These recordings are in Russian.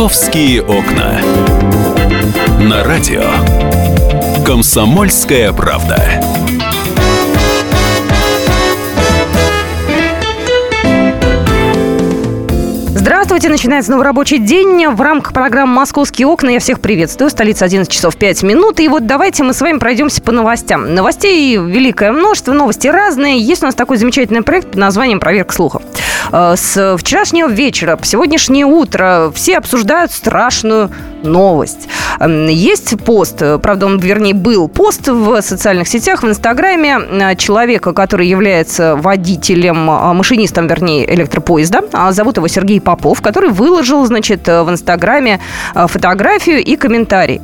«Московские окна». На радио «Комсомольская правда». Здравствуйте, начинается новый рабочий день. В рамках программы «Московские окна» я всех приветствую. Столица 11 часов 5 минут. И вот давайте мы с вами пройдемся по новостям. Новостей великое множество, новости разные. Есть у нас такой замечательный проект под названием «Проверка слухов». Э, с вчерашнего вечера по сегодняшнее утро все обсуждают страшную новость. Есть пост, правда, он, вернее, был пост в социальных сетях, в Инстаграме э, человека, который является водителем, э, машинистом, вернее, электропоезда. А зовут его Сергей Попов, который выложил, значит, в Инстаграме фотографию и комментарий.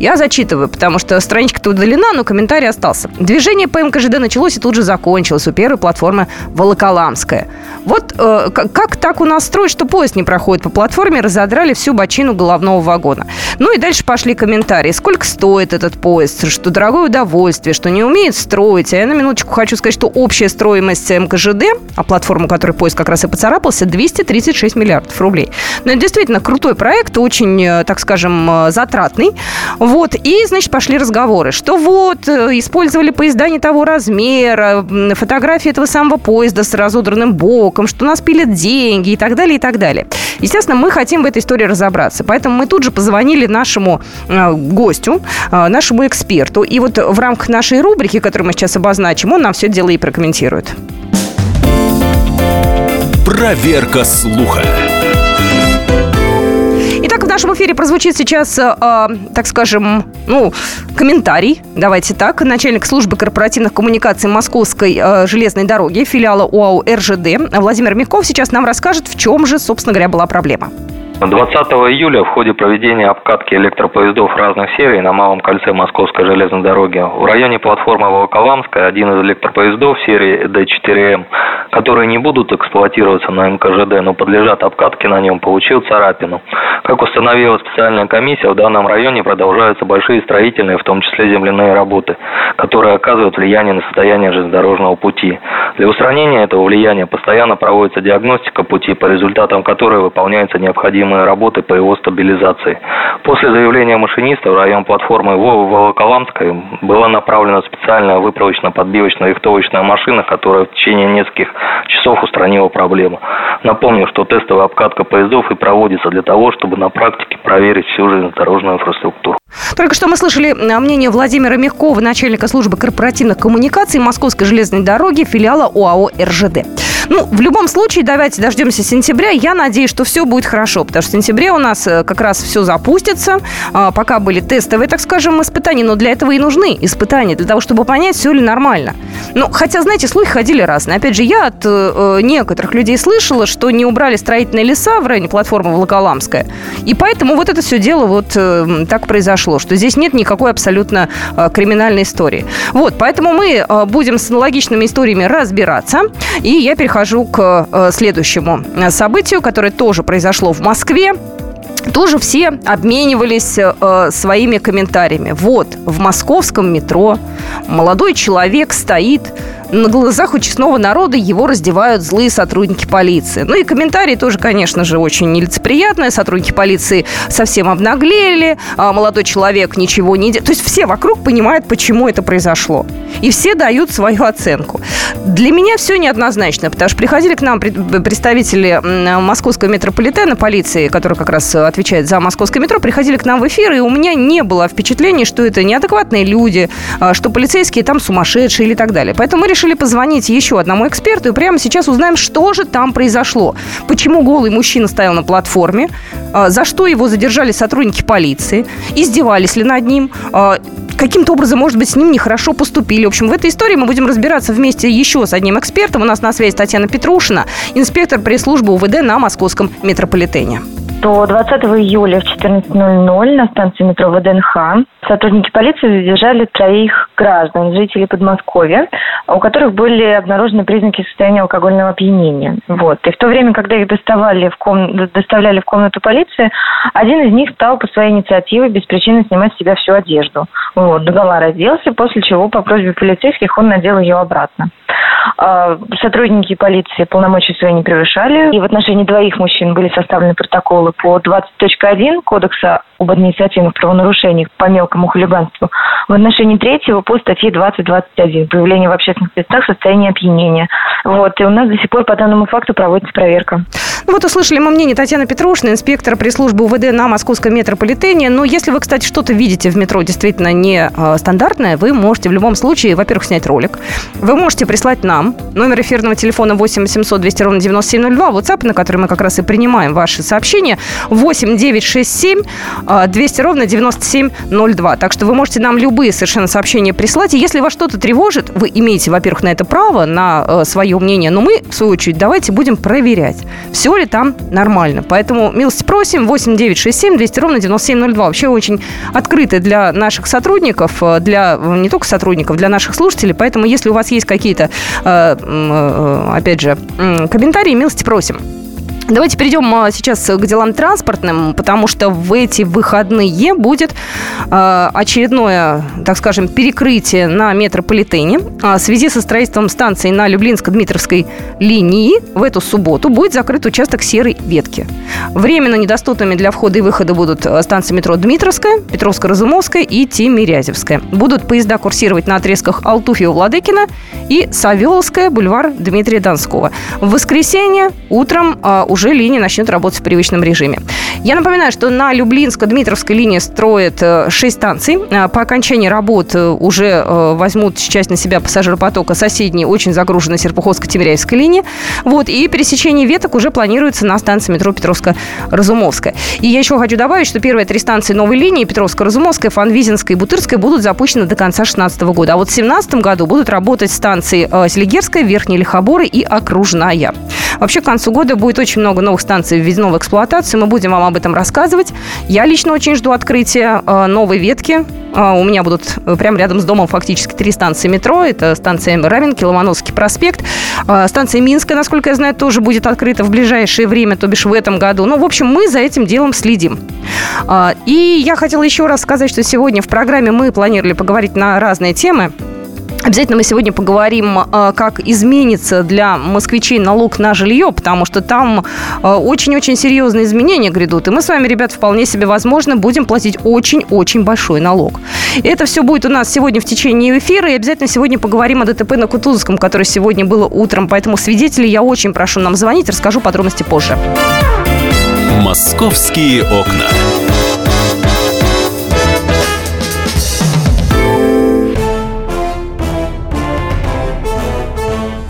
Я зачитываю, потому что страничка-то удалена, но комментарий остался. Движение по МКЖД началось и тут же закончилось у первой платформы Волоколамская. Вот э, как так у нас строить, что поезд не проходит по платформе, разодрали всю бочину головного вагона. Ну и дальше пошли комментарии. Сколько стоит этот поезд, что дорогое удовольствие, что не умеет строить. А я на минуточку хочу сказать, что общая стоимость МКЖД, а платформу, которой поезд как раз и поцарапался, 236 миллиардов рублей. Но это действительно крутой проект, очень, э, так скажем, э, затратный. Вот, и, значит, пошли разговоры, что вот, э, использовали поезда не того размера, фотографии этого самого поезда с разодранным боком, что нас пилят деньги и так далее, и так далее. Естественно, мы хотим в этой истории разобраться, поэтому мы тут же позвонили нашему э, гостю, э, нашему эксперту, и вот в рамках нашей рубрики, которую мы сейчас обозначим, он нам все дело и прокомментирует. Проверка слуха нашем эфире прозвучит сейчас, э, э, так скажем, ну, комментарий, давайте так, начальник службы корпоративных коммуникаций Московской э, железной дороги, филиала УАУ РЖД Владимир Мягков сейчас нам расскажет, в чем же, собственно говоря, была проблема. 20 июля в ходе проведения обкатки электропоездов разных серий на Малом кольце Московской железной дороги в районе платформы Волоколамская один из электропоездов серии D4M, которые не будут эксплуатироваться на МКЖД, но подлежат обкатке на нем, получил царапину. Как установила специальная комиссия, в данном районе продолжаются большие строительные, в том числе земляные работы, которые оказывают влияние на состояние железнодорожного пути. Для устранения этого влияния постоянно проводится диагностика пути, по результатам которой выполняются необходимые необходимые работы по его стабилизации. После заявления машиниста в район платформы Волоколамской была направлена специальная выправочно-подбивочно-рихтовочная машина, которая в течение нескольких часов устранила проблему. Напомню, что тестовая обкатка поездов и проводится для того, чтобы на практике проверить всю железнодорожную инфраструктуру. Только что мы слышали мнение Владимира Мягкова, начальника службы корпоративных коммуникаций Московской железной дороги, филиала ОАО «РЖД». Ну, в любом случае, давайте дождемся сентября. Я надеюсь, что все будет хорошо, потому что в сентябре у нас э, как раз все запустится. А, пока были тестовые, так скажем, испытания, но для этого и нужны испытания, для того, чтобы понять, все ли нормально. Ну, хотя, знаете, слухи ходили разные. Опять же, я от э, э некоторых людей слышала, что не убрали строительные леса в районе платформы Волоколамская. И поэтому вот это все дело вот э, так произошло, что здесь нет никакой абсолютно э, криминальной истории. Вот, поэтому мы э, будем с аналогичными историями разбираться. И я перехожу к э, следующему э, событию, которое тоже произошло в Москве тоже все обменивались э, своими комментариями. Вот, в московском метро молодой человек стоит на глазах у честного народа его раздевают злые сотрудники полиции. Ну и комментарии тоже, конечно же, очень нелицеприятные. Сотрудники полиции совсем обнаглели, а молодой человек ничего не делает. То есть все вокруг понимают, почему это произошло. И все дают свою оценку. Для меня все неоднозначно, потому что приходили к нам представители московского метрополитена полиции, который как раз отвечает за московское метро, приходили к нам в эфир, и у меня не было впечатления, что это неадекватные люди, а, что полицейские там сумасшедшие или так далее. Поэтому мы решили решили позвонить еще одному эксперту и прямо сейчас узнаем, что же там произошло. Почему голый мужчина стоял на платформе, а, за что его задержали сотрудники полиции, издевались ли над ним, а, каким-то образом, может быть, с ним нехорошо поступили. В общем, в этой истории мы будем разбираться вместе еще с одним экспертом. У нас на связи Татьяна Петрушина, инспектор пресс-службы УВД на московском метрополитене то 20 июля в 14.00 на станции метро ВДНХ сотрудники полиции задержали троих граждан, жителей Подмосковья, у которых были обнаружены признаки состояния алкогольного опьянения. Вот. И в то время, когда их доставали в ком... доставляли в комнату полиции, один из них стал по своей инициативе без причины снимать с себя всю одежду. Вот. Догола разделся, после чего по просьбе полицейских он надел ее обратно. А, сотрудники полиции полномочия свои не превышали. И в отношении двоих мужчин были составлены протоколы по 20.1 Кодекса об административных правонарушениях по мелкому хулиганству. В отношении третьего по статье 20.21 появление в общественных местах состояния опьянения. Вот. И у нас до сих пор по данному факту проводится проверка. Ну вот услышали мы мнение Татьяны Петрушны, инспектора пресс-службы УВД на московском метрополитене. Но если вы, кстати, что-то видите в метро действительно не э, вы можете в любом случае, во-первых, снять ролик. Вы можете прислать нам номер эфирного телефона 8 800 200 ровно 9702, WhatsApp, на который мы как раз и принимаем ваши сообщения, 8 967 200 ровно 9702. Так что вы можете нам любые совершенно сообщения прислать. И если вас что-то тревожит, вы имеете, во-первых, на это право, на э, свое мнение, но мы, в свою очередь, давайте будем проверять, все ли там нормально. Поэтому милости просим, 8 967 200 ровно 9702. Вообще очень открыты для наших сотрудников, э, для не только сотрудников, для наших слушателей. Поэтому, если у вас есть какие-то, э, э, опять же, комментарии, милости просим. Давайте перейдем а, сейчас к делам транспортным, потому что в эти выходные будет э, очередное, так скажем, перекрытие на метрополитене. А, в связи со строительством станции на Люблинско-Дмитровской линии в эту субботу будет закрыт участок серой ветки. Временно недоступными для входа и выхода будут станции метро Дмитровская, Петровско-Разумовская и Тимирязевская. Будут поезда курсировать на отрезках Алтуфьева-Владыкина и Савеловская, бульвар Дмитрия Донского. В воскресенье утром уже уже линия начнет работать в привычном режиме. Я напоминаю, что на Люблинско-Дмитровской линии строят 6 э, станций. Э, по окончании работ э, уже возьмут часть на себя пассажиропотока соседней, очень загруженной Серпуховско-Тимиряевской линии. Вот, и пересечение веток уже планируется на станции метро Петровско-Разумовская. И я еще хочу добавить, что первые три станции новой линии Петровско-Разумовская, Фанвизинская и Бутырская будут запущены до конца 2016 года. А вот в 2017 году будут работать станции Селигерская, Верхняя Лихоборы и Окружная. Вообще, к концу года будет очень много новых станций введено в эксплуатацию. Мы будем вам об этом рассказывать. Я лично очень жду открытия э, новой ветки. Э, у меня будут э, прямо рядом с домом фактически три станции метро. Это станция Равенки, Ломоносовский проспект. Станция Минская, насколько я знаю, тоже будет открыта в ближайшее время, то бишь в этом году. Ну, в общем, мы за этим делом следим. И я хотела еще раз сказать, что сегодня в программе мы планировали поговорить на разные темы. Обязательно мы сегодня поговорим, э, как изменится для москвичей налог на жилье, потому что там э, очень-очень серьезные изменения грядут. И мы с вами, ребят, вполне себе возможно будем платить очень-очень большой налог. И это все будет у нас сегодня в течение эфира. И обязательно сегодня поговорим о ДТП на Кутузовском, которое сегодня было утром. Поэтому свидетелей я очень прошу нам звонить. Расскажу подробности позже. «Московские окна».